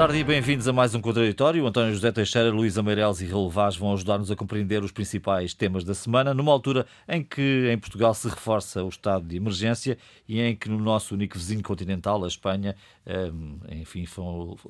Tarde e bem-vindos a mais um Contraditório. António José Teixeira, Luís Ameireles e Raul Vaz vão ajudar-nos a compreender os principais temas da semana, numa altura em que em Portugal se reforça o estado de emergência e em que no nosso único vizinho continental, a Espanha, enfim,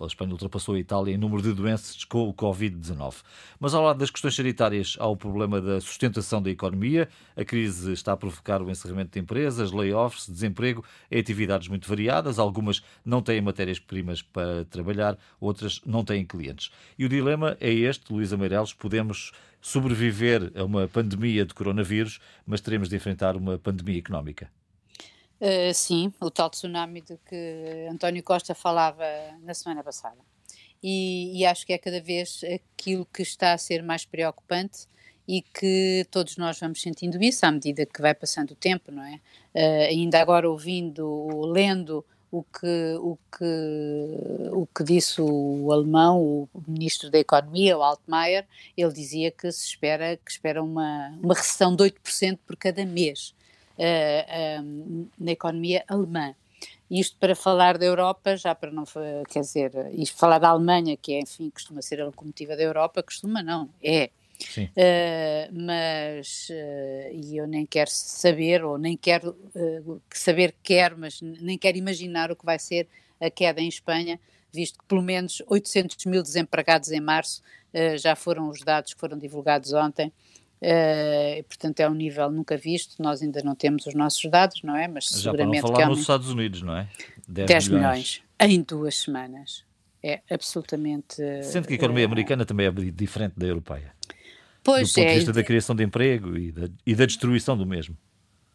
a Espanha ultrapassou a Itália em número de doenças com o Covid-19. Mas ao lado das questões sanitárias há o problema da sustentação da economia. A crise está a provocar o encerramento de empresas, layoffs, desemprego e atividades muito variadas. Algumas não têm matérias-primas para trabalhar, outras não têm clientes. E o dilema é este, Luísa Meireles, podemos sobreviver a uma pandemia de coronavírus, mas teremos de enfrentar uma pandemia económica. Uh, sim, o tal tsunami de que António Costa falava na semana passada. E, e, acho que é cada vez aquilo que está a ser mais preocupante e que todos nós vamos sentindo isso à medida que vai passando o tempo, não é? Uh, ainda agora ouvindo, lendo o que, o que, o que disse o alemão, o ministro da Economia, o Altmaier, ele dizia que se espera, que espera uma, uma recessão de 8% por cada mês na economia alemã. Isto para falar da Europa, já para não, quer dizer, isto falar da Alemanha, que é, enfim, costuma ser a locomotiva da Europa, costuma não, é, Uh, mas, uh, e eu nem quero saber, ou nem quero uh, saber quero, mas nem quero imaginar o que vai ser a queda em Espanha, visto que pelo menos 800 mil desempregados em março já foram os dados que foram divulgados ontem. E, portanto, é um nível nunca visto. Nós ainda não temos os nossos dados, não é? Mas já seguramente. Para não falar nos Estados Unidos, não é? 10, 10 milhões. milhões em duas semanas. É absolutamente. Sendo que a economia americana também é diferente da europeia. Pois do ponto é, de vista da criação de emprego e da, e da destruição do mesmo.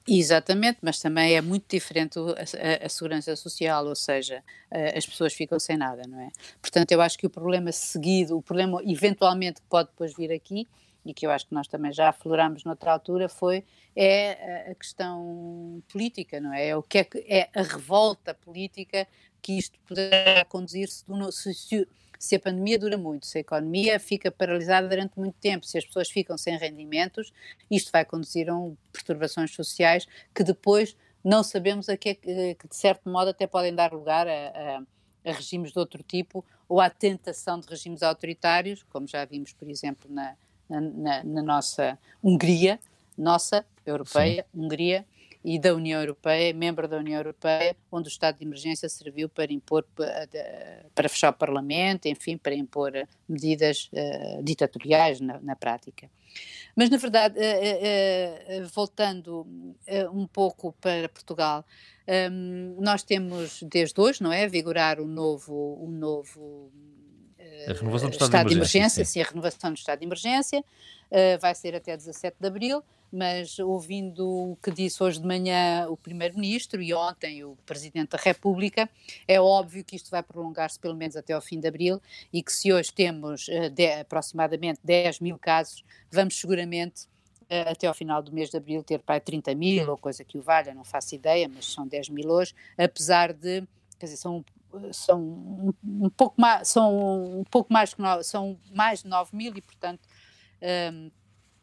Exatamente, mas também é muito diferente a, a, a, segurança social, ou seja, a, as pessoas ficam sem nada, não é? Portanto, eu acho que o problema seguido, o problema eventualmente que pode depois vir aqui, e que eu acho que nós também já afloramos noutra altura, foi é a questão política, não é? é o que é, que é a revolta política que isto poderá conduzir-se se, se a pandemia dura muito, se a economia fica paralisada durante muito tempo, se as pessoas ficam sem rendimentos, isto vai conduzir a perturbações sociais que depois não sabemos a que, que de certo modo até podem dar lugar a, a, a, regimes de outro tipo ou à tentação de regimes autoritários, como já vimos, por exemplo, na, na, na nossa Hungria, nossa, europeia, Sim. Hungria, e da União Europeia, membro da União Europeia, onde o estado de emergência serviu para impor, para fechar o Parlamento, enfim, para impor medidas uh, ditatoriais na, na, prática. Mas, na verdade, uh, uh, voltando um pouco para Portugal, um, nós temos desde hoje, não é, vigorar um novo, um novo a renovação do estado, estado de emergência, emergência sim. sim. a renovação do estado de emergência, vai ser até 17 de abril, mas ouvindo o que disse hoje de manhã o Primeiro-Ministro e ontem o Presidente da República, é óbvio que isto vai prolongar-se pelo menos até ao fim de abril e que se hoje temos uh, de, aproximadamente 10 mil casos, vamos seguramente uh, até ao final do mês de abril ter para 30 mil ou coisa que o valha, não faço ideia, mas são 10 mil hoje, apesar de, quer dizer, são são um, pouco mais são um pouco mais que no, são mais de 9 mil e portanto um,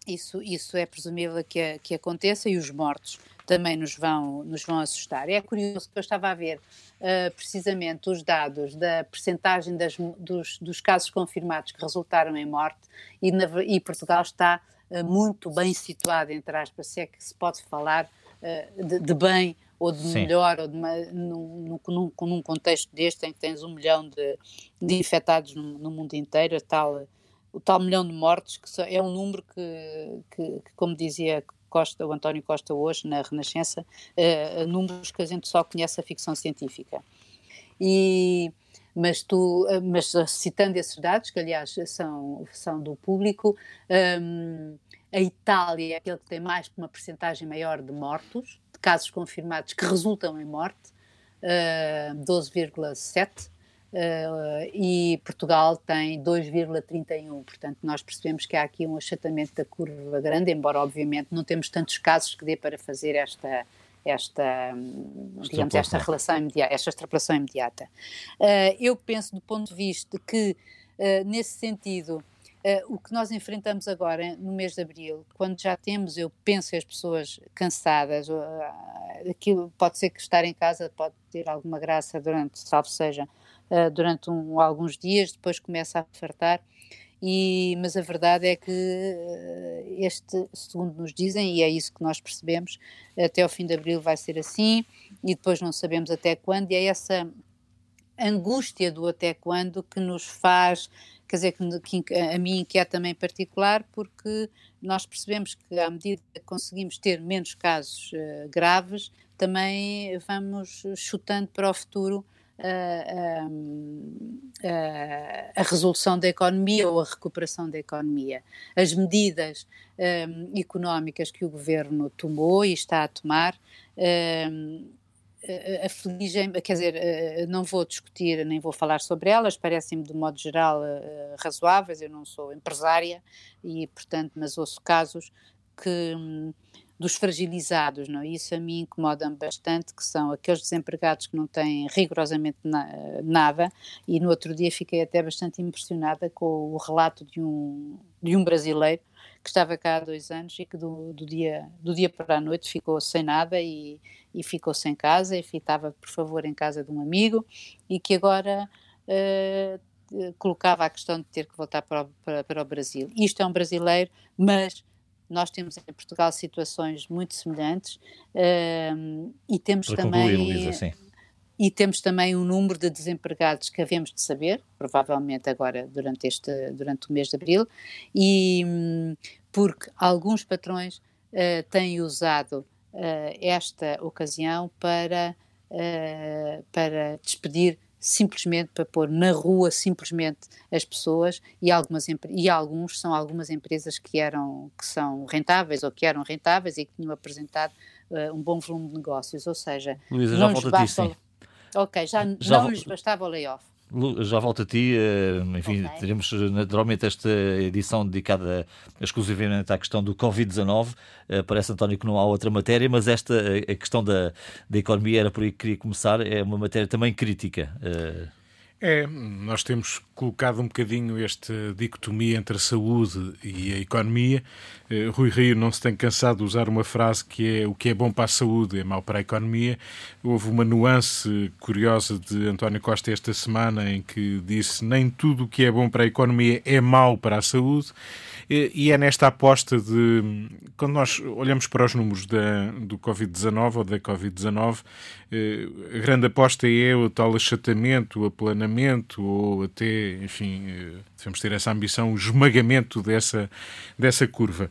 isso, isso é presumível que, que aconteça e os mortos também nos vão, nos vão assustar. É curioso que eu estava a ver uh, precisamente os dados da percentagem das, dos, dos, casos confirmados que resultaram em morte e, na, e Portugal está uh, muito bem situado, entre aspas, se é que se pode falar uh, de, de, bem ou de Sim. melhor, ou de uma, num, num, num, contexto deste em que tens um milhão de, de infectados no, no mundo inteiro, tal o tal milhão de mortes, que é um número que, que, que como dizia Costa, o António Costa hoje, na Renascença, uh, números que a gente só conhece a ficção científica. E, mas, tu, uh, mas citando esses dados, que aliás são, são do público, um, a Itália é aquele que tem mais uma percentagem maior de mortos, casos confirmados que resultam em morte, uh, 12,7%, Uh, e Portugal tem 2,31, portanto nós percebemos que há aqui um achatamento da curva grande, embora obviamente não temos tantos casos que dê para fazer esta, esta, digamos, esta relação imediata, esta extrapolação imediata. Uh, eu penso do ponto de vista que, uh, nesse sentido, Uh, o que nós enfrentamos agora no mês de abril, quando já temos, eu penso, as pessoas cansadas, uh, aquilo pode ser que estar em casa pode ter alguma graça durante, salvo seja, uh, durante um, alguns dias, depois começa a fartar. E, mas a verdade é que este, segundo nos dizem, e é isso que nós percebemos, até ao fim de abril vai ser assim, e depois não sabemos até quando, e é essa angústia do até quando que nos faz, quer dizer, que, que a mim inquieta também particular, porque nós percebemos que à medida que conseguimos ter menos casos uh, graves, também vamos chutando para o futuro a, a, a, resolução da economia ou a recuperação da economia. As medidas um, económicas que o governo tomou e está a tomar. Um, afligem, quer dizer, não vou discutir nem vou falar sobre elas, parecem-me de modo geral razoáveis, eu não sou empresária e, portanto, mas ouço casos que hum, dos fragilizados, não? É? isso a mim incomoda-me bastante, que são aqueles desempregados que não têm rigorosamente na, nada, e no outro dia fiquei até bastante impressionada com o relato de um, de um brasileiro que estava cá há dois anos e que do, do dia, do dia para a noite ficou sem nada e, e ficou sem casa, e estava, por favor, em casa de um amigo, e que agora... Uh, colocava a questão de ter que voltar para o, para, para o Brasil. Isto é um brasileiro, mas nós temos em Portugal situações muito semelhantes uh, e temos Para também. Concluir, Luísa, sim. E temos também um número de desempregados que havemos de saber, provavelmente agora durante, este, durante o mês de abril, e porque alguns patrões uh, têm usado uh, esta ocasião para, uh, para despedir simplesmente para pôr na rua simplesmente as pessoas e algumas e alguns são algumas empresas que eram que são rentáveis ou que eram rentáveis e que tinham apresentado um bom volume de negócios, ou seja, Luísa, já volta a ti, sim. Ok, já, já não lhes bastava o layoff. Já volto a ti, eh, enfim, okay. teremos naturalmente esta edição dedicada exclusivamente à questão do Covid-19. Eh, parece, António, que não há outra matéria, mas esta, a questão da, da economia era por aí que queria começar, é uma matéria também crítica. Eh, é, nós temos colocado um bocadinho esta dicotomia entre a saúde e a economia. Uh, Rui Rio não se tem cansado de usar uma frase que é o que é bom para a saúde é mau para a economia. Houve uma nuance curiosa de António Costa esta semana em que disse nem tudo o que é bom para a economia é mau para a saúde. E é nesta aposta de. Quando nós olhamos para os números da, do Covid-19 ou da Covid-19, eh, a grande aposta é o tal achatamento, o aplanamento ou até, enfim, eh, devemos ter essa ambição, o esmagamento dessa, dessa curva.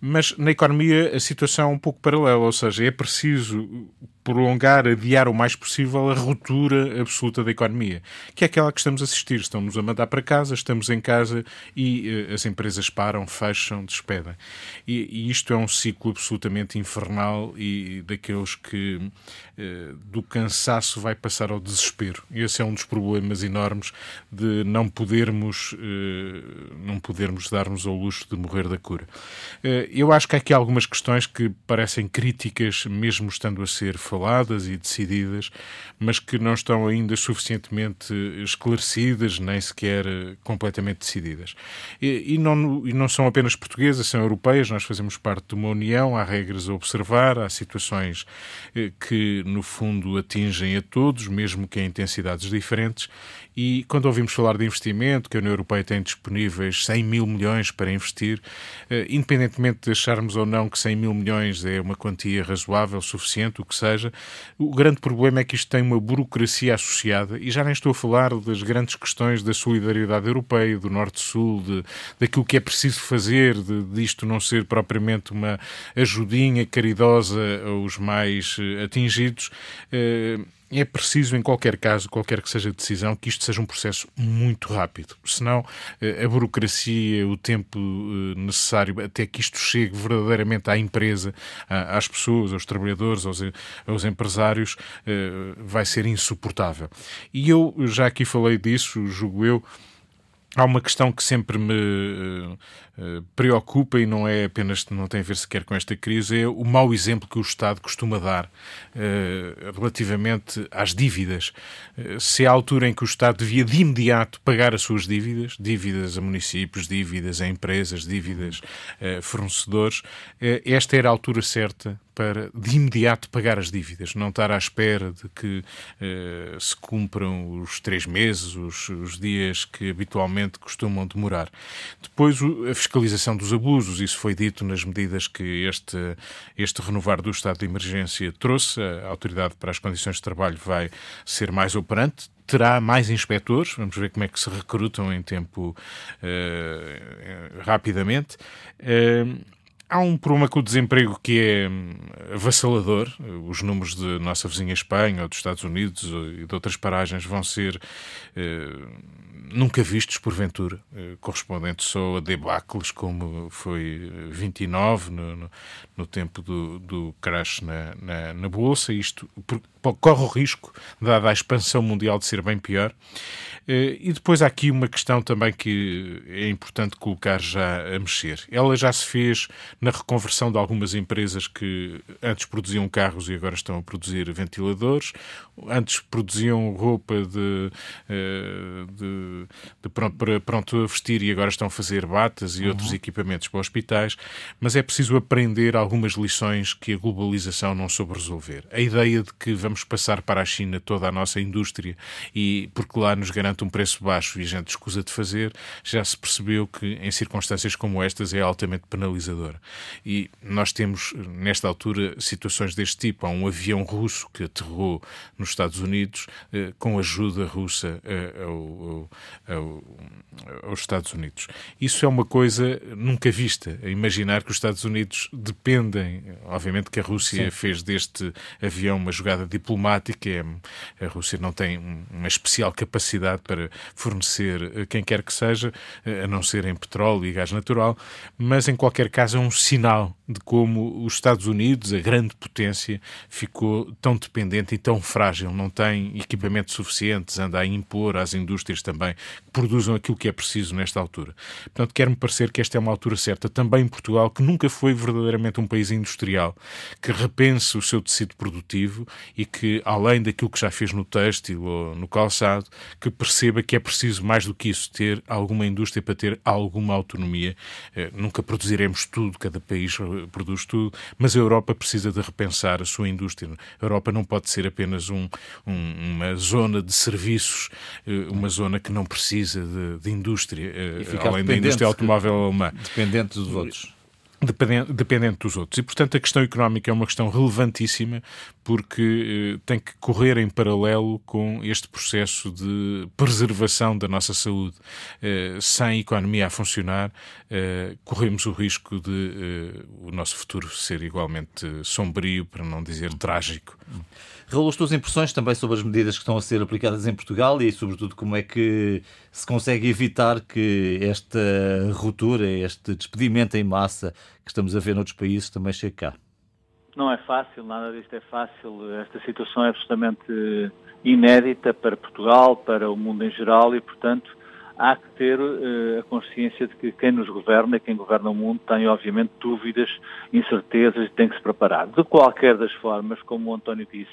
Mas na economia a situação é um pouco paralela, ou seja, é preciso prolongar, adiar o mais possível a ruptura absoluta da economia, que é aquela que estamos a assistir. Estamos a mandar para casa, estamos em casa e uh, as empresas param, fecham, despedem. E, e, isto é um ciclo absolutamente infernal e daqueles que uh, do cansaço vai passar ao desespero. Esse é um dos problemas enormes de não podermos, uh, não podermos darmos ao luxo de morrer da cura. Eu acho que há aqui algumas questões que parecem críticas, mesmo estando a ser faladas e decididas, mas que não estão ainda suficientemente esclarecidas, nem sequer eh, completamente decididas. E, e, não, e não são apenas portuguesas, são europeias, nós fazemos parte de uma União, há regras a observar, há situações eh, que, no fundo, atingem a todos, mesmo que em intensidades diferentes, e quando ouvimos falar de investimento, que a União Europeia tem disponíveis 100 mil milhões para investir, eh, independentemente de acharmos ou não que 100 mil milhões é uma quantia razoável, suficiente, o que seja, o grande problema é que isto tem uma burocracia associada, e já nem estou a falar das grandes questões da solidariedade europeia, do Norte-Sul, daquilo que é preciso fazer, de, isto não ser propriamente uma ajudinha caridosa aos mais eh, atingidos. Eh, é preciso, em qualquer caso, qualquer que seja a decisão, que isto seja um processo muito rápido. Senão, eh, a burocracia, o tempo eh, necessário até que isto chegue verdadeiramente à empresa, às pessoas, aos trabalhadores, aos, aos empresários, eh, vai ser insuportável. E eu já aqui falei disso, julgo eu. Há uma questão que sempre me preocupa e não é apenas, não tem a ver sequer com esta crise, é o mau exemplo que o Estado costuma dar uh, relativamente às dívidas. Uh, se a altura em que o Estado devia de imediato pagar as suas dívidas, dívidas a municípios, dívidas a empresas, dívidas a fornecedores, esta era a altura certa para, de imediato, pagar as dívidas, não estar à espera de que se cumpram os três meses, os, os, dias que habitualmente costumam demorar. Depois, a fiscalização dos abusos, isso foi dito nas medidas que este, este renovar do estado de emergência trouxe. A Autoridade para as Condições de Trabalho vai ser mais operante, terá mais inspectores, vamos ver como é que se recrutam em tempo uh, rapidamente. Uh, Há um problema com o desemprego que é hum, avassalador. Os números de nossa vizinha Espanha ou dos Estados Unidos e de outras paragens vão ser eh, nunca vistos, porventura, eh, correspondentes só a debacles como foi 29 no, no, no tempo do, do crash na, na, na Bolsa. Isto corre o risco, dada a expansão mundial, de ser bem pior. Eh, e depois há aqui uma questão também que é importante colocar já a mexer. Ela já se fez na reconversão de algumas empresas que antes produziam carros e agora estão a produzir ventiladores, antes produziam roupa de, eh, de, de pronto, para pronto a vestir e agora estão a fazer batas e uhum. outros equipamentos para hospitais, mas é preciso aprender algumas lições que a globalização não soube resolver. A ideia de que vamos passar para a China toda a nossa indústria e porque lá nos garante um preço baixo e a gente escusa de fazer, já se percebeu que em circunstâncias como estas é altamente penalizadora. E nós temos, nesta altura, situações deste tipo. Há um avião russo que aterrou nos Estados Unidos eh, com ajuda russa eh, ao, ao, aos Estados Unidos. Isso é uma coisa nunca vista. Imaginar que os Estados Unidos dependem, obviamente que a Rússia Sim. fez deste avião uma jogada diplomática, é, a Rússia não tem uma especial capacidade para fornecer eh, quem quer que seja, a não ser em petróleo e gás natural, mas em qualquer caso é um sinal de como os Estados Unidos, a grande potência, ficou tão dependente e tão frágil, não tem equipamentos suficientes, anda a impor às indústrias também que produzam aquilo que é preciso nesta altura. Portanto, quer-me parecer que esta é uma altura certa também em Portugal, que nunca foi verdadeiramente um país industrial, que repense o seu tecido produtivo e que, além daquilo que já fez no têxtil ou no calçado, que perceba que é preciso mais do que isso, ter alguma indústria para ter alguma autonomia. Eh, nunca produziremos tudo, cada país produz tudo, mas a Europa precisa de repensar a sua indústria. A Europa não pode ser apenas um, um, uma zona de serviços, eh, uma zona que não precisa de, de indústria, eh, além da indústria automóvel alemã. Dependente dos outros dependente dos outros. E, portanto, a questão económica é uma questão relevantíssima porque eh, tem que correr em paralelo com este processo de preservação da nossa saúde. Eh, sem economia a funcionar, eh, corremos o risco de o nosso futuro ser igualmente sombrio, para não dizer trágico. Raul, as tuas impressões também sobre as medidas que estão a ser aplicadas em Portugal e, sobretudo, como é que se consegue evitar que esta ruptura, este despedimento em massa que estamos a ver noutros países também chegue cá? Não é fácil, nada disto é fácil. Esta situação é absolutamente inédita para Portugal, para o mundo em geral e, portanto, há que ter uh, a consciência de que quem nos governa, quem governa o mundo, tem obviamente dúvidas, incertezas e tem que se preparar. De qualquer das formas, como o António disse,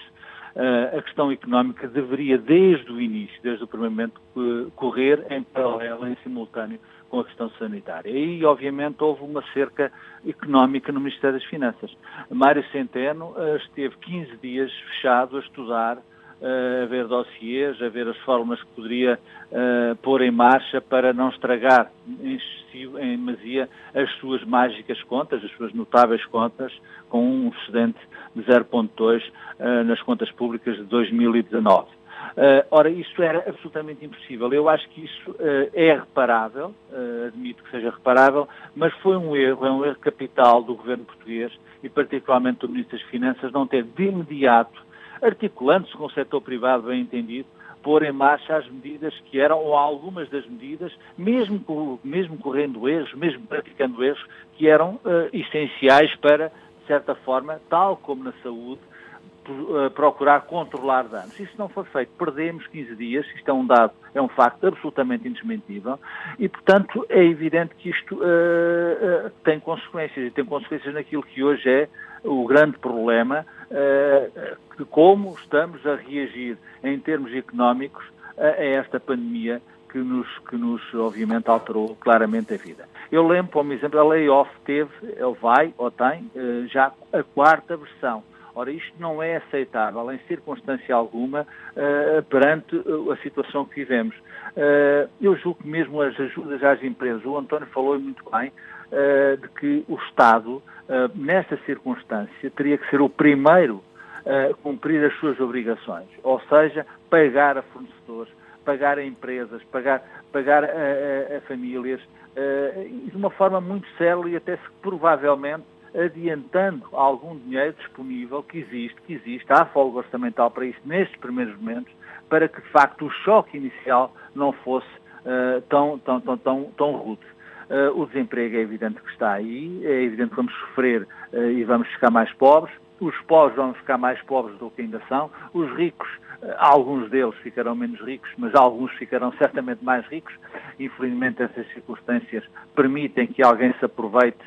uh, a questão económica deveria, desde o início, desde o primeiro momento, uh, correr em paralelo, em simultâneo, com a questão sanitária. E, obviamente, houve uma cerca económica no Ministério das Finanças. Mário Centeno esteve 15 dias fechado a estudar a ver dossiês, a ver as fórmulas que poderia uh, pôr em marcha para não estragar em, em demasia as suas mágicas contas, as suas notáveis contas, com um excedente de 0,2 uh, nas contas públicas de 2019. Uh, ora, isso era absolutamente impossível. Eu acho que isso uh, é reparável, uh, admito que seja reparável, mas foi um erro, é um erro capital do governo português e particularmente do Ministro das Finanças não ter de imediato articulando-se com o setor privado bem entendido, pôr em marcha as medidas que eram, ou algumas das medidas, mesmo, mesmo correndo erros, mesmo praticando erros, que eram uh, essenciais para, de certa forma, tal como na saúde, procurar controlar danos. Se isso não for feito, perdemos 15 dias, isto é um dado, é um facto absolutamente indesmentível, e, portanto, é evidente que isto uh, tem consequências, e tem consequências naquilo que hoje é o grande problema de como estamos a reagir em termos económicos a esta pandemia que nos, que nos, obviamente, alterou claramente a vida. Eu lembro, como exemplo, a layoff teve, ele vai, ou tem, eh, já a quarta versão. Ora, isto não é aceitável em circunstância alguma uh, perante a situação que vivemos. Uh, eu julgo que mesmo as ajudas às empresas, o António falou muito bem, de que o Estado, nesta circunstância, teria que ser o primeiro a cumprir as suas obrigações, ou seja, pagar a fornecedores, pagar a empresas, pagar, pagar a, a, a famílias, de uma forma muito séria e até se provavelmente adiantando algum dinheiro disponível que existe, que existe, há folga orçamental para isso nestes primeiros momentos, para que de facto o choque inicial não fosse uh, tão, tão, tão, tão, tão rude. Uh, o desemprego é evidente que está aí, é evidente que vamos sofrer uh, e vamos ficar mais pobres, os pobres vão ficar mais pobres do que ainda são, os ricos Alguns deles ficarão menos ricos, mas alguns ficarão certamente mais ricos. Infelizmente, essas circunstâncias permitem que alguém se aproveite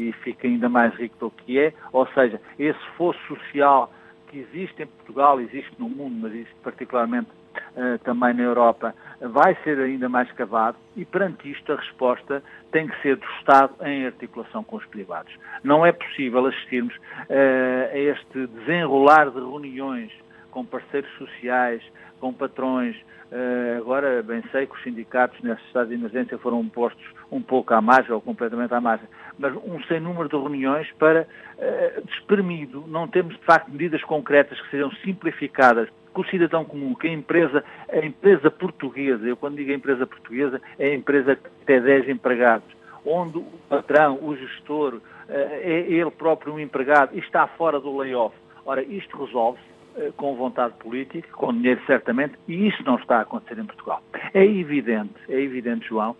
e fique ainda mais rico do que é. Ou seja, esse fosso social que existe em Portugal, existe no mundo, mas existe particularmente uh, também na Europa, vai ser ainda mais cavado e perante isto a resposta tem que ser do Estado em articulação com os privados. Não é possível assistirmos uh, a este desenrolar de reuniões com parceiros sociais, com patrões. Uh, agora, bem sei que os sindicatos nesse estado de emergência foram postos um pouco à margem ou completamente à margem, mas um sem número de reuniões para uh, despermido. Não temos, de facto, medidas concretas que sejam simplificadas que o cidadão comum, que a empresa, a empresa portuguesa, eu quando digo a empresa portuguesa, é a empresa que tem 10 empregados, onde o patrão, o gestor, uh, é ele próprio um empregado e está fora do layoff. Ora, isto resolve-se eh, com vontade política, com dinheiro certamente, e isso não está a acontecer em Portugal. É evidente, é evidente, João,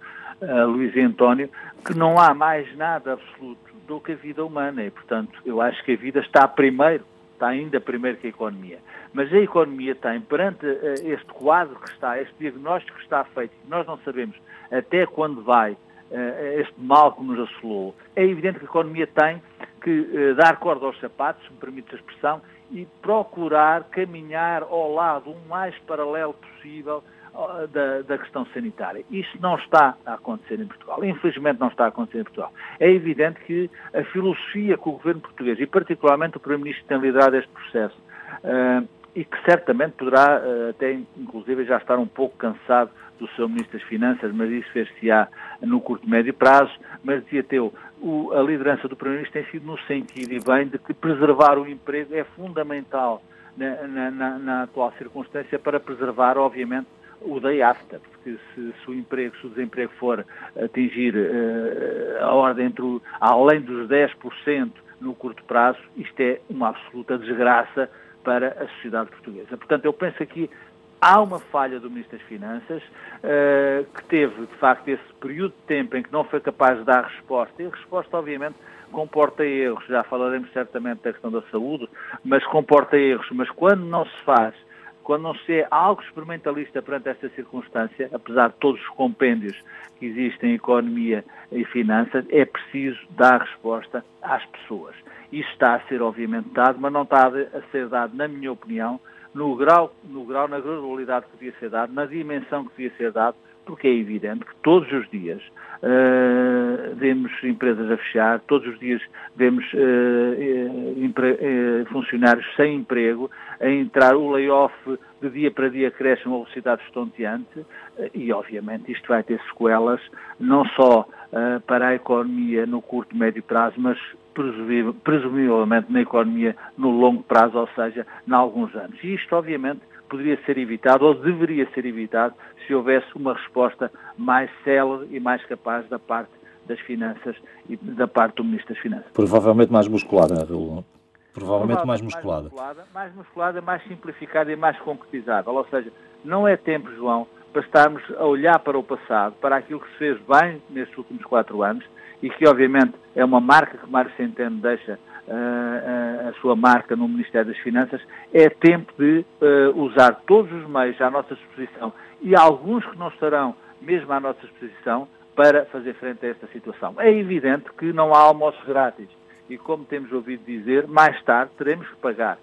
Luís e António, que não há mais nada absoluto do que a vida humana e, portanto, eu acho que a vida está primeiro, está ainda primeiro que a economia. Mas a economia tem, perante uh, este quadro que está, este diagnóstico que está feito, nós não sabemos até quando vai este mal que nos assolou, é evidente que a economia tem que dar corda aos sapatos, se me permite a expressão, e procurar caminhar ao lado o mais paralelo possível da, da, questão sanitária. Isso não está a acontecer em Portugal. Infelizmente não está a acontecer em Portugal. É evidente que a filosofia que o governo português, e particularmente o Primeiro-Ministro, tem liderado este processo, uh, e que certamente poderá uh, até, inclusive, já estar um pouco cansado do seu Ministro das Finanças, mas isso fez-se-á no curto e médio prazo, mas dizia Teu, o, a liderança do Primeiro-Ministro tem sido no sentido e bem de que preservar o emprego é fundamental na, na, na atual circunstância para preservar, obviamente, o day after, porque se, se, o emprego, se o desemprego for atingir uh, a ordem entre o, além dos 10% no curto prazo, isto é uma absoluta desgraça para a sociedade portuguesa. Portanto, eu penso aqui Há uma falha do Ministro das Finanças, uh, que teve, de facto, esse período de tempo em que não foi capaz de dar resposta, e a resposta, obviamente, comporta erros, já falaremos certamente da questão da saúde, mas comporta erros, mas quando não se faz, quando não se é algo experimentalista perante esta circunstância, apesar de todos os compêndios que existem em economia e finanças, é preciso dar resposta às pessoas. Isso está a ser, obviamente, dado, mas não está a ser dado, na minha opinião, no grau, no grau, na gradualidade que devia ser dado, na dimensão que devia ser dado, porque é evidente que todos os dias uh, vemos empresas a fechar, todos os dias vemos uh, uh, funcionários sem emprego, a entrar o layoff de dia para dia cresce uma velocidade estonteante e, obviamente, isto vai ter sequelas não só para a economia no curto e médio prazo, mas presumivelmente na economia no longo prazo, ou seja, em alguns anos. E isto, obviamente, poderia ser evitado ou deveria ser evitado se houvesse uma resposta mais célere e mais capaz da parte das finanças e da parte do Ministro das Finanças. Provavelmente mais musculada, Raul. Provavelmente mais musculada. mais musculada. Mais musculada, mais simplificada e mais concretizável. Ou seja, não é tempo, João, para estarmos a olhar para o passado, para aquilo que se fez bem nestes últimos quatro anos e que obviamente é uma marca que Mário Centeno deixa uh, a sua marca no Ministério das Finanças, é tempo de uh, usar todos os meios à nossa disposição e alguns que não estarão mesmo à nossa disposição para fazer frente a esta situação. É evidente que não há almoços grátis e, como temos ouvido dizer, mais tarde teremos que pagar.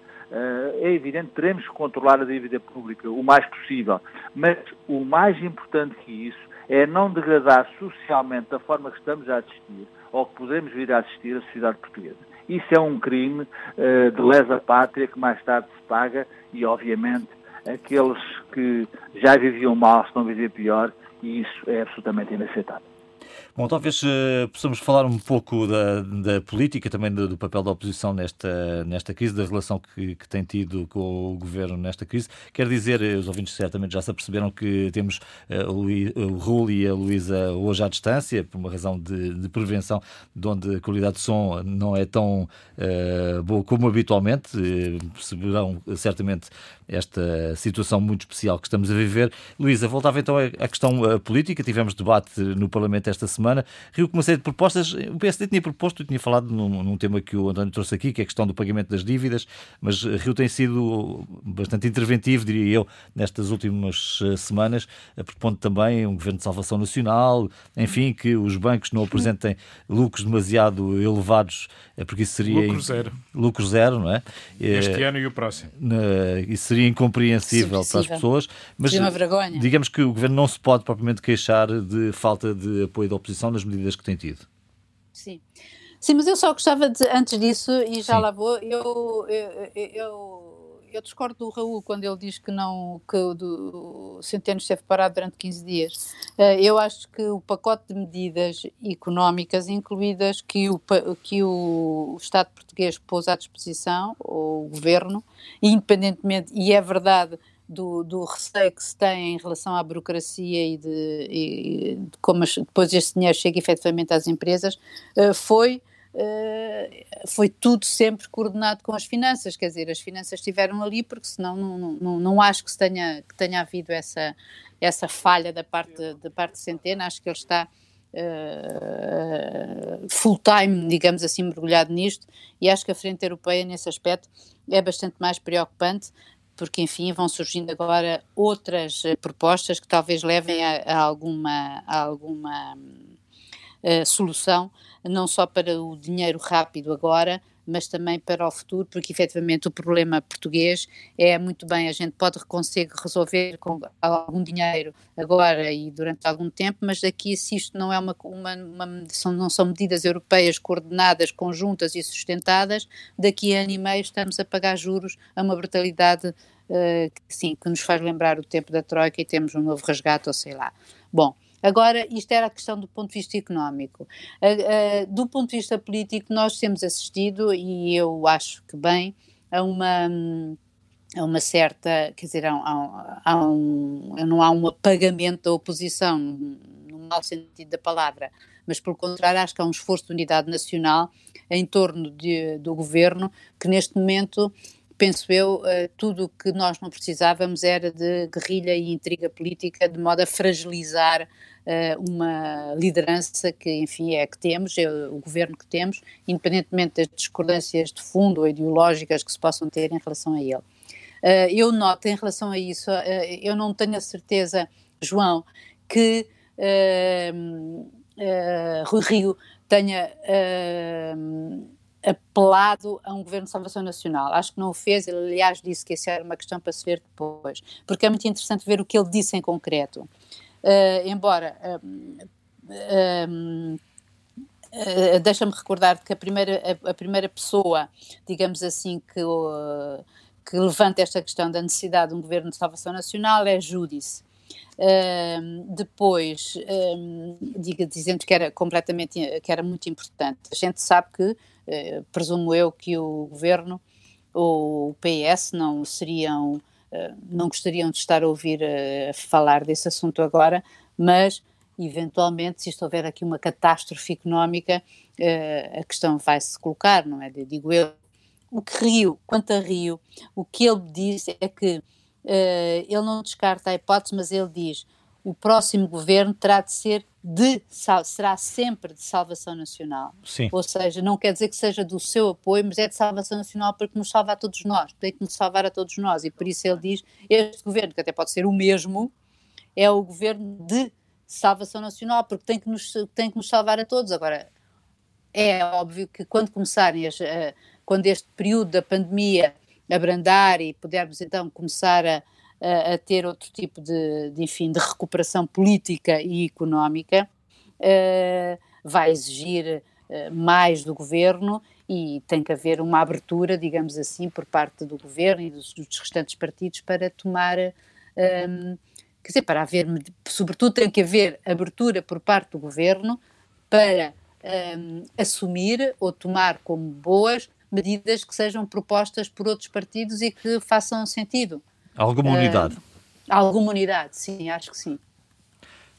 é evidente que teremos que controlar a dívida pública o mais possível, mas o mais importante que isso é não degradar socialmente da forma que estamos a assistir ou que podemos vir a assistir a sociedade portuguesa. Isso é um crime uh, de lesa pátria que mais tarde se paga e, obviamente, aqueles que já viviam mal estão a viver pior e isso é absolutamente inaceitável. Bom, talvez uh, possamos falar um pouco da, da política, também do, do, papel da oposição nesta, nesta crise, da relação que, que, tem tido com o governo nesta crise. Quer dizer, eh, os ouvintes certamente já se aperceberam que temos uh, o, o Raul e a Luísa hoje à distância, por uma razão de, de, prevenção, de onde a qualidade de som não é tão uh, boa como habitualmente. perceberão certamente esta situação muito especial que estamos a viver. Luísa, voltava então à questão política. Tivemos debate no Parlamento esta semana semana, Rio com uma série de propostas. O PSD tinha proposto, tinha falado num, num, tema que o António trouxe aqui, que é a questão do pagamento das dívidas, mas Rio tem sido bastante interventivo, diria eu, nestas últimas eh, semanas, propondo também um governo de salvação nacional, enfim, que os bancos não apresentem lucros demasiado elevados, é porque isso seria. Lucro zero. Lucro zero, não é? Este é, ano e o próximo. Isso seria incompreensível para as pessoas. Mas uma vergonha. digamos que o governo não se pode propriamente queixar de falta de apoio da oposição oposição nas medidas que tem tido. Sim. Sim, mas eu só gostava de, antes disso, e já Sim. lá vou, eu, eu, eu, eu, discordo do Raul quando ele diz que não que o, Centeno esteve parado durante 15 dias. Eh, eu acho que o pacote de medidas económicas, incluídas que o, que o Estado português pôs à disposição, ou o Governo, independentemente, e é verdade do, do, receio que se tem em relação à burocracia e de, e de como depois este dinheiro chega efetivamente às empresas, uh, foi, uh, foi tudo sempre coordenado com as finanças, quer dizer, as finanças estiveram ali porque senão não, não, não, não acho que tenha, que tenha havido essa, essa falha da parte, da parte de Centena, acho que ele está Uh, full time, digamos assim, mergulhado nisto, e acho que a frente europeia, nesse aspecto, é bastante mais preocupante, porque enfim vão surgindo agora outras uh, propostas que talvez levem a, a alguma, a alguma uh, solução, não só para o dinheiro rápido agora, mas também para o futuro, porque efetivamente o problema português é muito bem, a gente pode conseguir resolver com algum dinheiro agora e durante algum tempo, mas daqui se isto não é uma, uma, uma são, não são medidas europeias coordenadas, conjuntas e sustentadas, daqui a ano e meio estamos a pagar juros a uma brutalidade uh, que, sim, que nos faz lembrar o tempo da Troika e temos um novo resgate ou sei lá. Bom, Agora, isto era a questão do ponto de vista económico. Do ponto de vista político, nós temos assistido, e eu acho que bem, a uma, a uma certa, quer dizer, um, não há um apagamento da oposição, no mau sentido da palavra, mas pelo contrário, acho que há um esforço de unidade nacional em torno de, do governo que neste momento penso eu, uh, tudo o que nós não precisávamos era de guerrilha e intriga política, de modo a fragilizar uma liderança que, enfim, é que temos, é o governo que temos, independentemente das discordâncias de fundo ou ideológicas que se possam ter em relação a ele. Uh, eu noto em relação a isso, eu não tenho a certeza, João, que Rui Rio tenha apelado a um governo de salvação nacional. Acho que não o fez, ele aliás disse que essa era uma questão para se ver depois, porque é muito interessante ver o que ele disse em concreto. Uh, embora uh, uh, deixa-me recordar que a primeira, a, a, primeira pessoa, digamos assim, que, que levanta esta questão da necessidade de um governo de salvação nacional é Júdice. Uh, depois, uh, diga, dizendo que era completamente, que era muito importante. A gente sabe que eh, presumo eu que o governo ou o PS não seriam, não gostariam de estar a ouvir eh, falar desse assunto agora, mas eventualmente, se isto houver aqui uma catástrofe económica, a questão vai se colocar, não é? Digo eu. O que Rio, quanto a Rio, o que ele diz é que ele não descarta a hipótese, mas ele diz o próximo governo terá de ser de será sempre de salvação nacional. Sim. Ou seja, não quer dizer que seja do seu apoio, mas é de salvação nacional porque nos salva a todos nós, tem que nos salvar a todos nós. E por isso ele diz: este governo, que até pode ser o mesmo, é o governo de salvação nacional, porque tem que nos, tem que nos salvar a todos. Agora, é óbvio que quando começarem as, uh, quando este período da pandemia abrandar e pudermos então começar a, a, ter outro tipo de, de, enfim, de recuperação política e económica, uh, vai exigir uh, mais do governo e tem que haver uma abertura, digamos assim, por parte do governo e dos, dos restantes partidos para tomar. Um, quer dizer, para haver, sobretudo tem que haver abertura por parte do governo para um, assumir ou tomar como boas medidas que sejam propostas por outros partidos e que façam sentido. Alguma unidade? Uh, alguma unidade, sim, acho que sim.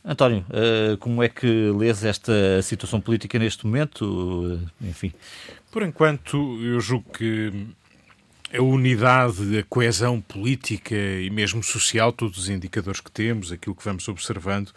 António, uh, como é que lês esta situação política neste momento? Uh, enfim. Por enquanto, eu julgo que a unidade, a coesão política e mesmo social, todos os indicadores que temos, aquilo que vamos observando,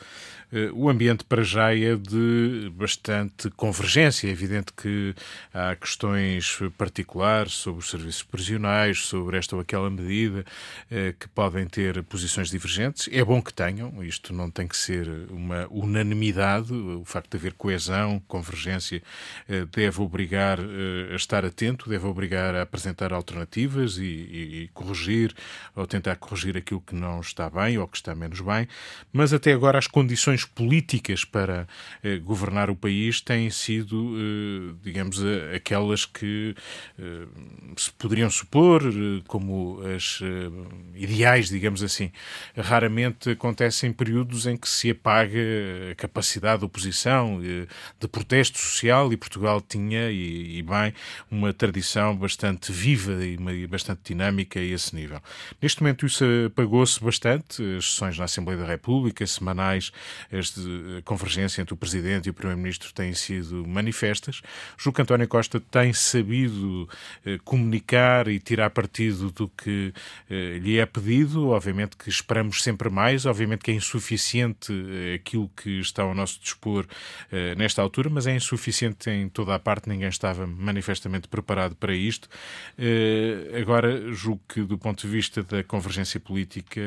o ambiente para já é de bastante convergência. É evidente que há questões particulares sobre os serviços prisionais, sobre esta ou aquela medida, eh, que podem ter posições divergentes. É bom que tenham, isto não tem que ser uma unanimidade. O facto de haver coesão, convergência, eh, deve obrigar a estar atento, deve obrigar a apresentar alternativas e, e, e corrigir ou tentar corrigir aquilo que não está bem ou que está menos bem. Mas até agora as condições políticas para eh, governar o país têm sido, eh, digamos, aquelas que eh, se poderiam supor como as ideais, digamos assim. Raramente acontecem períodos em que se apaga a capacidade de oposição, de protesto social, e Portugal tinha, e, e bem, uma tradição bastante viva e bastante dinâmica a esse nível. Neste momento isso apagou-se bastante, as sessões na Assembleia da República, semanais, esta convergência entre o Presidente e o Primeiro-Ministro têm sido manifestas. Julgo que António Costa tem sabido eh, comunicar e tirar partido do que eh, lhe é pedido. Obviamente que esperamos sempre mais, obviamente que é insuficiente eh, aquilo que está ao nosso dispor nesta altura, mas é insuficiente em toda a parte, ninguém estava manifestamente preparado para isto. Agora, julgo que do ponto de vista da convergência política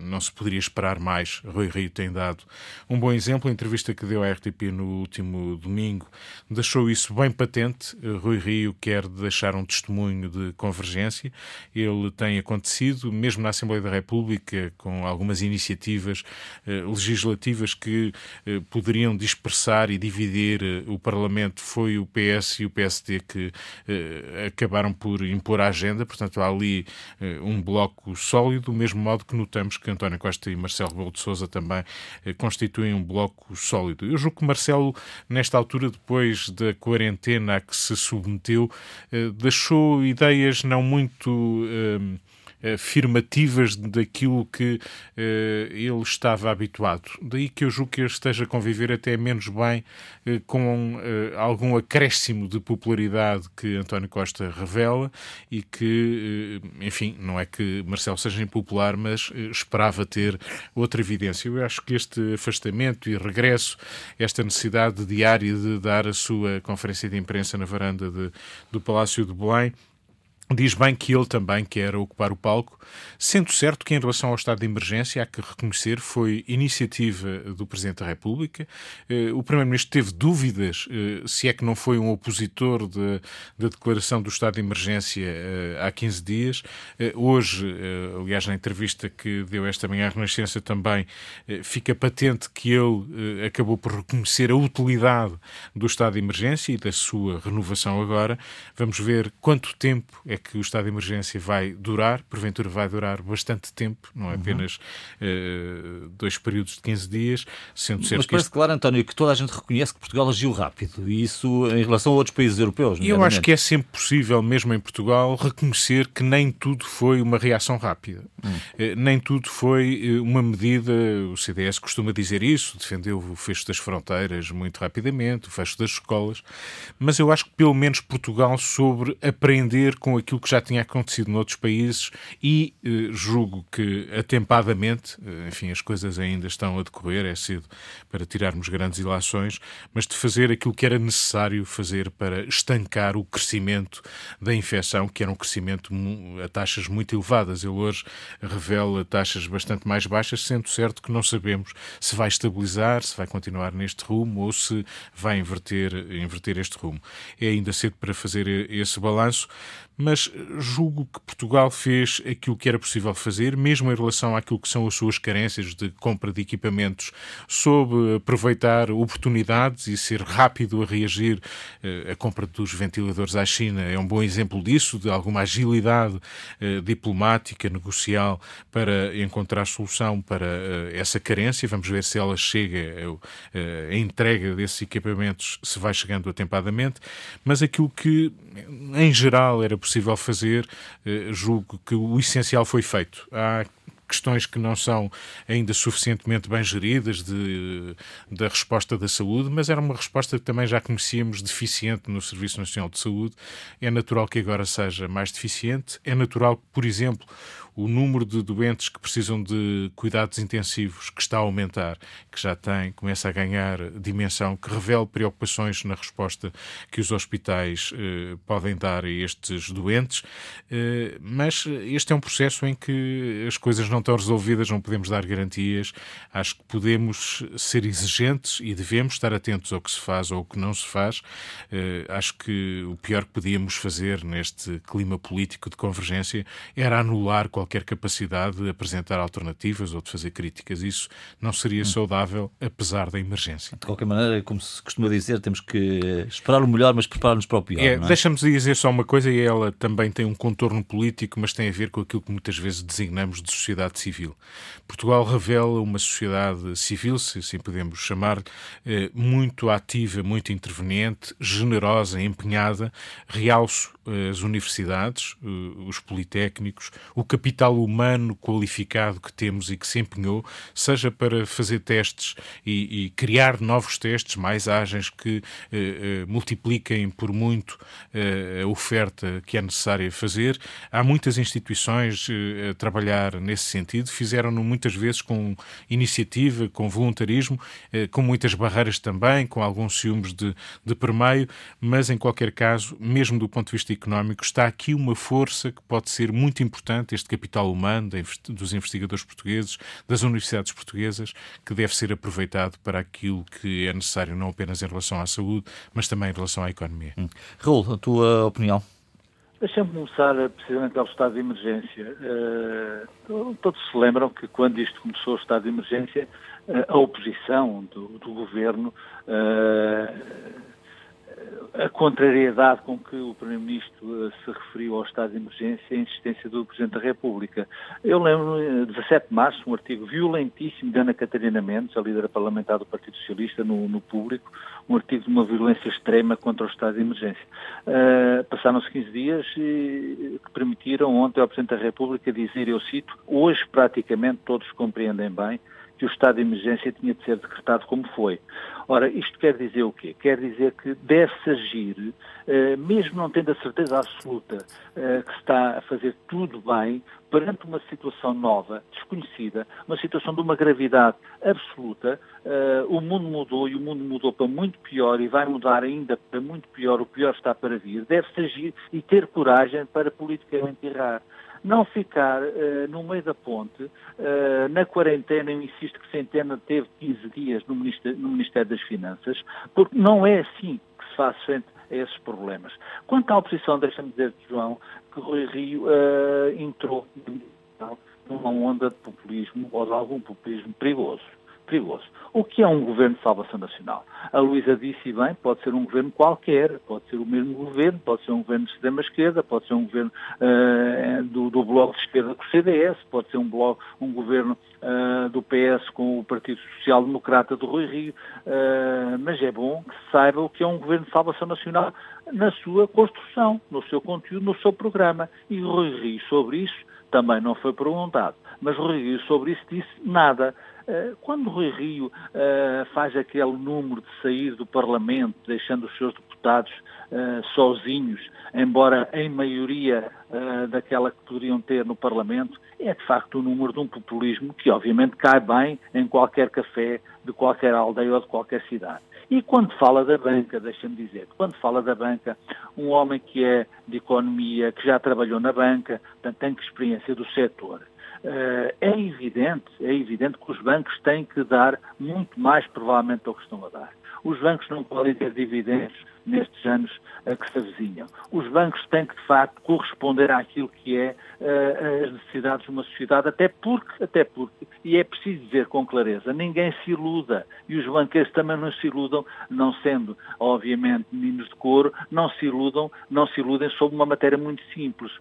não se poderia esperar mais. Rui Rio tem dado um bom exemplo. A entrevista que deu à RTP no último domingo deixou isso bem patente. Rui Rio quer deixar um testemunho de convergência. Ele tem acontecido, mesmo na Assembleia da República, com algumas iniciativas eh, legislativas que eh, poderiam dispersar e dividir eh, o Parlamento. Foi o PS e o PSD que acabaram por impor a agenda. Portanto, há ali um bloco sólido, do mesmo modo que notamos que António Costa e Marcelo Rebelo de Sousa também constituem um bloco sólido. Eu julgo que Marcelo, nesta altura, depois da quarentena a que se submeteu, eh, deixou ideias não muito eh, afirmativas daquilo que uh, ele estava habituado. Daí que eu julgo que ele esteja a conviver até menos bem uh, com algum acréscimo de popularidade que António Costa revela e que, enfim, não é que Marcelo seja impopular, mas esperava ter outra evidência. Eu acho que este afastamento e regresso, esta necessidade diária de dar a sua conferência de imprensa na varanda de, do Palácio de Belém, Diz bem que ele também quer ocupar o palco, sendo certo que, em relação ao estado de emergência, há que reconhecer, foi iniciativa do Presidente da República. Eh, o Primeiro-Ministro teve dúvidas eh, se é que não foi um opositor da de, de declaração do estado de emergência eh, há 15 dias. Hoje, aliás, na entrevista que deu esta manhã à Renascença também, fica patente que ele acabou por reconhecer a utilidade do estado de emergência e da sua renovação agora. Vamos ver quanto tempo é que o estado de emergência vai durar, porventura vai durar bastante tempo, não é uhum. apenas uh, dois períodos de 15 dias, sendo certo Mas parece isto... claro, António, que toda a gente reconhece que Portugal agiu rápido, e isso em relação a outros países europeus. Eu acho que é sempre possível, mesmo em Portugal, reconhecer que nem tudo foi uma reação rápida. Hum. Uh, nem tudo foi uh, uma medida, o CDS costuma dizer isso, defendeu o fecho das fronteiras muito rapidamente, o fecho das escolas, mas eu acho que pelo menos Portugal sobre aprender com aquilo aquilo que já tinha acontecido noutros países e eh, julgo que atempadamente, eh, enfim, as coisas ainda estão a decorrer, é cedo para tirarmos grandes ilações, mas de fazer aquilo que era necessário fazer para estancar o crescimento da infecção, que era um crescimento a taxas muito elevadas. Ele hoje revela taxas bastante mais baixas, sendo certo que não sabemos se vai estabilizar, se vai continuar neste rumo ou se vai inverter, inverter este rumo. É ainda cedo para fazer esse balanço, mas mas julgo que Portugal fez aquilo que era possível fazer, mesmo em relação àquilo que são as suas carências de compra de equipamentos, soube aproveitar oportunidades e ser rápido a reagir. A compra dos ventiladores à China é um bom exemplo disso, de alguma agilidade diplomática, negocial, para encontrar solução para essa carência. Vamos ver se ela chega, a entrega desses equipamentos se vai chegando atempadamente, mas aquilo que em geral era possível fazer, eh, julgo que o essencial foi feito. Há questões que não são ainda suficientemente bem geridas de, da resposta da saúde, mas era uma resposta que também já conhecíamos deficiente no Serviço Nacional de Saúde. É natural que agora seja mais deficiente. É natural que, por exemplo, o número de doentes que precisam de cuidados intensivos que está a aumentar, que já tem, começa a ganhar dimensão, que revela preocupações na resposta que os hospitais eh, podem dar a estes doentes, eh, mas este é um processo em que as coisas não estão resolvidas, não podemos dar garantias. Acho que podemos ser exigentes e devemos estar atentos ao que se faz ou ao que não se faz. Eh, acho que o pior que podíamos fazer neste clima político de convergência era anular qualquer qualquer capacidade de apresentar alternativas ou de fazer críticas. Isso não seria hum. saudável, apesar da emergência. De qualquer maneira, como se costuma dizer, temos que esperar o melhor, mas preparar-nos para o pior. É, é? Deixa-me dizer só uma coisa, e ela também tem um contorno político, mas tem a ver com aquilo que muitas vezes designamos de sociedade civil. Portugal revela uma sociedade civil, se assim podemos chamar, eh, muito ativa, muito interveniente, generosa, empenhada. Realço as universidades, eh, os politécnicos, o capital humano qualificado que temos e que se empenhou, seja para fazer testes e, e criar novos testes mais ágeis que eh, eh, multipliquem por muito eh, a oferta que é necessária fazer. Há muitas instituições eh, a trabalhar nesse sentido, fizeram-no muitas vezes com iniciativa, com voluntarismo, eh, com muitas barreiras também, com alguns ciúmes de, de permeio, mas em qualquer caso, mesmo do ponto de vista económico, está aqui uma força que pode ser muito importante, este capital humano dos investigadores portugueses, das universidades portuguesas, que deve ser aproveitado para aquilo que é necessário, não apenas em relação à saúde, mas também em relação à economia. Hum. Raul, a tua opinião? Deixa-me começar precisamente ao estado de emergência. Uh, todos se lembram que quando isto começou, o estado de emergência, uh, a oposição do, do governo uh, a contrariedade com que o Primeiro-Ministro eh, se referiu ao estado de emergência e a insistência do Presidente da República. Eu lembro, 17 eh, de março, um artigo violentíssimo de Ana Catarina Mendes, a líder parlamentar do Partido Socialista, no, no público, um artigo de uma violência extrema contra o estado de emergência. Uh, Passaram-se 15 dias e, que permitiram ontem ao Presidente da República dizer, eu cito, hoje praticamente todos compreendem bem que o estado de emergência tinha de ser decretado como foi. Ora, isto quer dizer o quê? Quer dizer que deve-se agir, eh, mesmo não tendo a certeza absoluta eh, que está a fazer tudo bem, perante uma situação nova, desconhecida, uma situação de uma gravidade absoluta, eh, o mundo mudou e o mundo mudou para muito pior e vai mudar ainda para muito pior, o pior está para vir, deve-se agir e ter coragem para politicamente errar não ficar uh, no meio da ponte, uh, na quarentena, eu insisto que Centena teve 15 dias no Ministério, no Ministério das Finanças, porque não é assim que se faz frente a esses problemas. Quanto à oposição, deixa-me dizer, João, que Rui Rio uh, entrou numa onda de populismo ou de algum populismo perigoso perigoso. O que é um governo de salvação nacional? A Luísa disse bem, pode ser um governo qualquer, pode ser o mesmo governo, pode ser um governo de extrema-esquerda, pode ser um governo uh, do, do, Bloco de Esquerda com o CDS, pode ser um, bloco, um governo uh, do PS com o Partido Social Democrata do Rui Rio, uh, mas é bom que se saiba o que é um governo de salvação nacional na sua construção, no seu conteúdo, no seu programa. E Rui Rio sobre isso também não foi perguntado, mas Rui Rio sobre isso disse nada. Eh, quando Rui Rio uh, faz aquele número de sair do Parlamento, deixando os seus deputados uh, sozinhos, embora em maioria daquela que poderiam ter no Parlamento, é de facto o número de um populismo que obviamente cai bem em qualquer café de qualquer aldeia ou de qualquer cidade. E quando fala da banca, deixa-me dizer, quando fala da banca, um homem que é de economia, que já trabalhou na banca, tem experiência do setor, eh, é evidente, é evidente que os bancos têm que dar muito mais provavelmente do que estão a dar. Os bancos não podem ter dividendos nestes anos que se avizinham. Os bancos têm que, de facto, corresponder àquilo que é uh, as necessidades de uma sociedade, até porque, até porque, e é preciso dizer com clareza, ninguém se iluda, e os banqueiros também não se iludam, não sendo, obviamente, meninos de couro, não se iludam, não se iludem sobre uma matéria muito simples.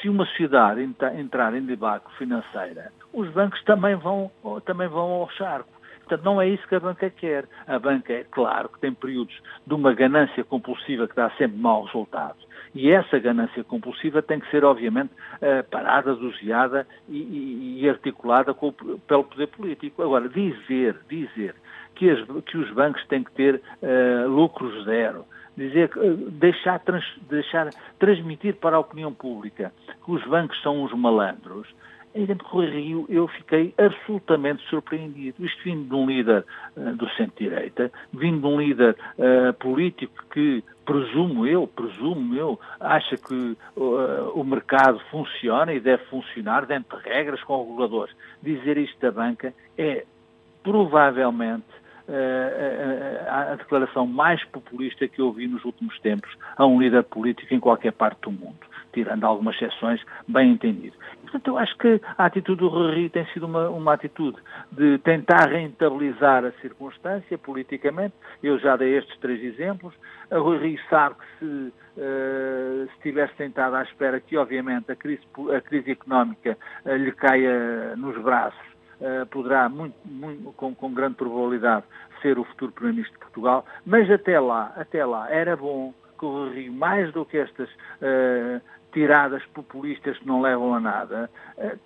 Se uma sociedade entrar em debate financeira, os bancos também vão, também vão ao charco. Portanto, não é isso que a banca quer. A banca, é claro, que tem períodos de uma ganância compulsiva que dá sempre mau resultado. E essa ganância compulsiva tem que ser, obviamente, eh, parada, doseada e, e articulada com, pelo poder político. Agora, dizer, dizer que, as, que os bancos têm que ter uh, lucros zero, dizer, eh, deixar, trans, deixar transmitir para a opinião pública que os bancos são os malandros, em Dentro do Rio eu fiquei absolutamente surpreendido. Isto vindo de um líder uh, do centro-direita, vindo de um líder uh, político que, presumo eu, presumo eu, acha que uh, o mercado funciona e deve funcionar dentro de regras com reguladores. Dizer isto da banca é provavelmente a, a, declaração mais populista que eu ouvi nos últimos tempos a um líder político em qualquer parte do mundo, tirando algumas exceções, bem entendido. Portanto, eu acho que a atitude do Rui tem sido uma, uma atitude de tentar rentabilizar a circunstância politicamente. Eu já dei estes três exemplos. A Rui Rio sabe que se, uh, se tivesse tentado à espera que, obviamente, a crise, a crise económica uh, lhe caia nos braços, uh, poderá, muito, muito, com, com grande probabilidade, ser o futuro Primeiro-Ministro de Portugal. Mas até lá, até lá, era bom que o Rio, mais do que estas uh, tiradas populistas que não levam a nada, eh,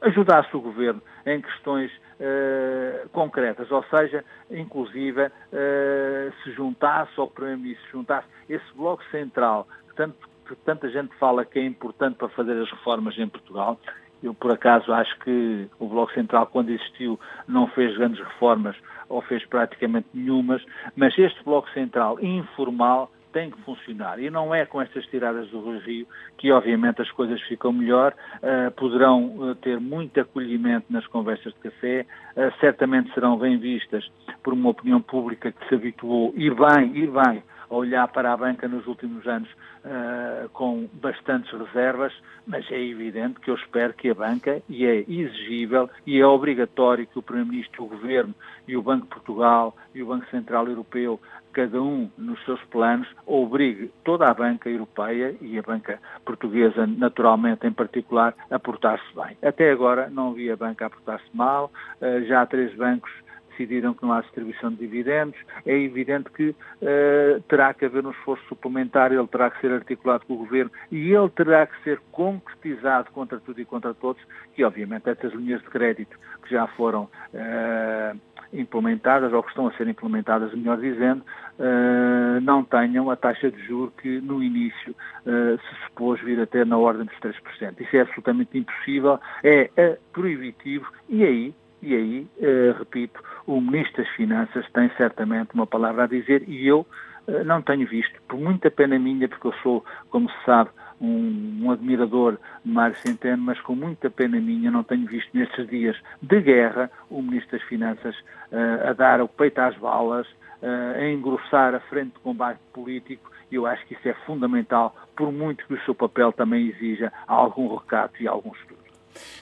ajudasse o governo em questões uh, concretas, ou seja, inclusive uh, se juntasse ao Primeiro-Ministro, se juntasse esse bloco central, que, tanto, que tanta gente fala que é importante para fazer as reformas em Portugal, eu, por acaso, acho que o Bloco Central, quando existiu, não fez grandes reformas ou fez praticamente nenhumas, mas este Bloco Central informal tem que funcionar. E não é com estas tiradas do Rui Rio que, obviamente, as coisas ficam melhor, uh, poderão uh, ter muito acolhimento nas conversas de café, uh, certamente serão bem vistas por uma opinião pública que se habituou, e bem, e bem, olhar para a banca nos últimos anos uh, com bastantes reservas, mas é evidente que eu espero que a banca, e é exigível e é obrigatório que o Primeiro-Ministro, o Governo e o Banco de Portugal e o Banco Central Europeu cada um nos seus planos, obrigue toda a banca europeia e a banca portuguesa, naturalmente, em particular, a portar-se bem. Até agora não vi a banca a portar-se mal, eh, já há três bancos decidiram que não há distribuição de dividendos, é evidente que uh, terá que haver um esforço suplementar, ele terá que ser articulado com o Governo e ele terá que ser concretizado contra tudo e contra todos, que obviamente essas linhas de crédito que já foram uh, implementadas, ou que estão a ser implementadas, melhor dizendo, uh, não tenham a taxa de juros que no início se supôs vir a ter na ordem dos 3%. Isso é absolutamente impossível, é proibitivo e aí e aí, eh, repito, o Ministro das Finanças tem certamente uma palavra a dizer e eu eh, não tenho visto, por muita pena minha, porque eu sou, como se sabe, um, um, admirador de Mário Centeno, mas com muita pena minha não tenho visto nestes dias de guerra o Ministro das Finanças uh, a dar o peito às balas, uh, a engrossar a frente de combate político eu acho que isso é fundamental, por muito que o seu papel também exija algum recato e algum estudo.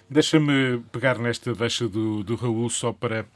Deixa-me pegar nesta deixa do, do Raul só para,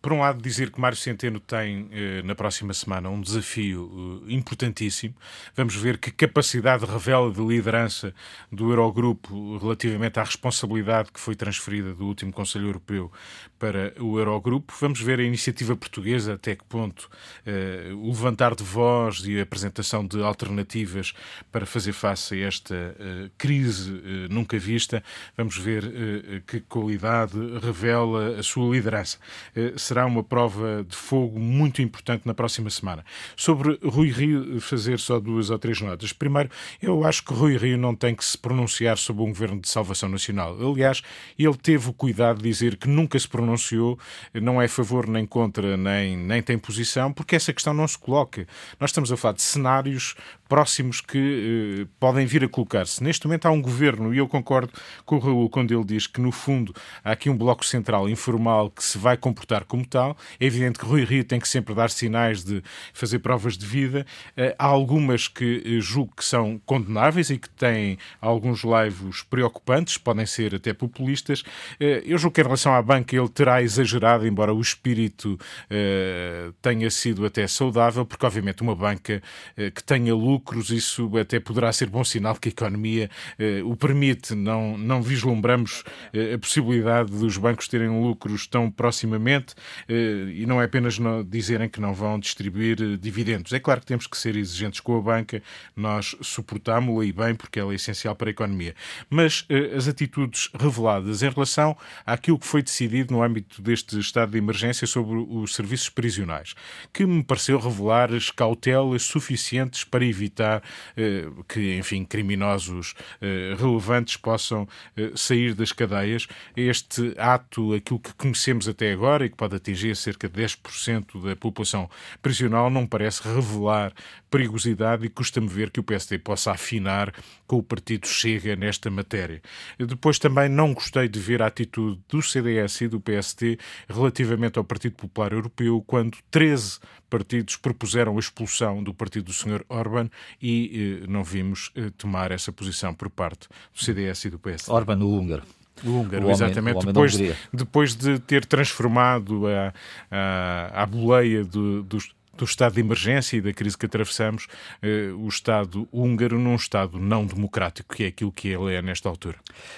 por um lado, dizer que Mário Centeno tem eh, na próxima semana um desafio eh, importantíssimo. Vamos ver que capacidade revela de liderança do Eurogrupo relativamente à responsabilidade que foi transferida do último Conselho Europeu para o Eurogrupo. Vamos ver a iniciativa portuguesa até que ponto eh, o levantar de voz e a apresentação de alternativas para fazer face a esta eh, crise eh, nunca vista. Vamos ver eh, que qualidade revela a sua liderança. Eh, será uma prova de fogo muito importante na próxima semana. Sobre Rui Rio, fazer só duas ou três notas. Primeiro, eu acho que Rui Rio não tem que se pronunciar sobre um governo de salvação nacional. Aliás, ele teve o cuidado de dizer que nunca se pronunciou, não é a favor nem contra, nem, nem tem posição, porque essa questão não se coloca. Nós estamos a falar de cenários próximos que eh, podem vir a colocar-se. Neste momento há um governo, e eu concordo com o Raul quando ele diz que, no fundo, há aqui um bloco central informal que se vai comportar como tal. É evidente que Rui Rio tem que sempre dar sinais de fazer provas de vida. Eh, há algumas que eh, julgo que são condenáveis e que têm alguns laivos preocupantes, podem ser até populistas. Eh, eu julgo que em relação à banca ele terá exagerado, embora o espírito tenha sido até saudável, porque obviamente uma banca que tenha lucros, isso até poderá ser bom sinal que a economia o permite. Não, não vislumbramos a possibilidade dos bancos terem lucros tão proximamente e não é apenas dizerem que não vão distribuir dividendos. É claro que temos que ser exigentes com a banca, nós suportámos-la e bem, porque ela é essencial para a economia. Mas as atitudes reveladas em relação àquilo que foi decidido no âmbito deste estado de emergência sobre os serviços prisionais, que me pareceu revelar as cautelas suficientes para evitar que, enfim, criminosos relevantes possam sair das cadeias. Este ato, aquilo que conhecemos até agora e que pode atingir cerca de 10% da população prisional, não parece revelar perigosidade e custa-me ver que o PSD possa afinar com o partido Chega nesta matéria. Depois também não gostei de ver a atitude do CDS e do PSD relativamente ao Partido Popular Europeu, quando 13 partidos propuseram a expulsão do partido do Sr. Orban e eh, não vimos eh, tomar essa posição por parte do CDS e do PSD. Orban, o húngaro. O húngaro, o exatamente. Homem, depois, depois de ter transformado a, a, a boleia do, dos do estado de emergência e da crise que atravessamos, eh, o Estado húngaro num Estado não democrático, que é aquilo que ele é nesta altura.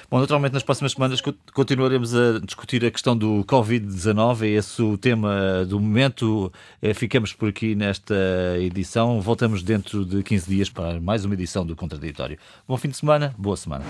Bom, naturalmente, nas próximas semanas continuaremos a discutir a questão do Covid-19, é esse o tema do momento. Eh, ficamos por aqui nesta edição. Voltamos dentro de 15 dias para mais uma edição do Contraditório. Bom fim de semana, boa semana.